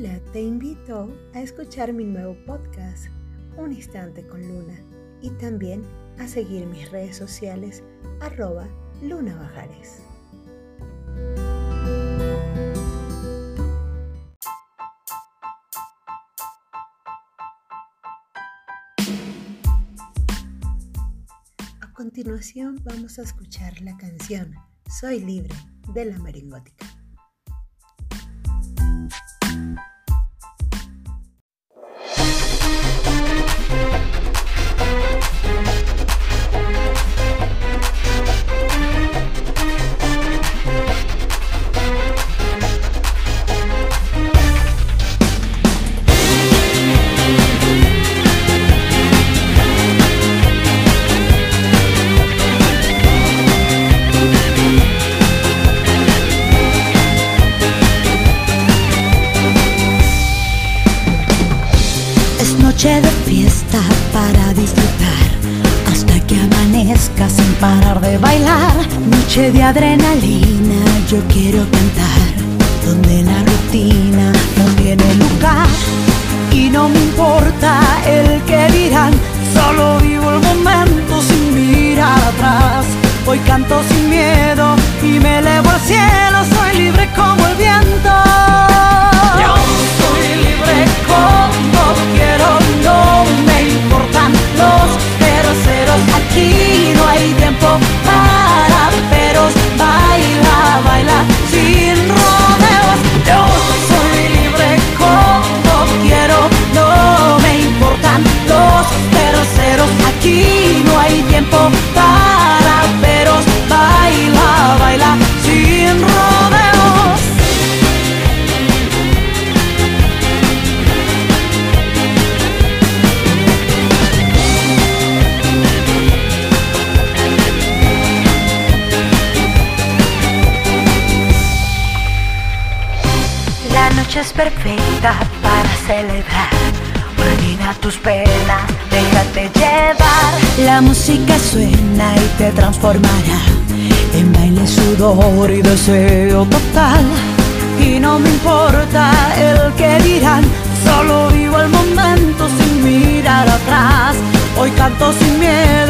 Hola, te invito a escuchar mi nuevo podcast, Un Instante con Luna, y también a seguir mis redes sociales, arroba Luna Bajares. A continuación vamos a escuchar la canción Soy Libre de la Meringótica. Noche de fiesta para disfrutar hasta que amanezca sin parar de bailar. Noche de adrenalina, yo quiero cantar donde la rutina no tiene lugar y no me importa el que dirán. Noche es perfecta para celebrar. Olvida tus penas, déjate llevar. La música suena y te transformará en baile, sudor y deseo total. Y no me importa el que dirán, solo vivo el momento sin mirar atrás. Hoy canto sin miedo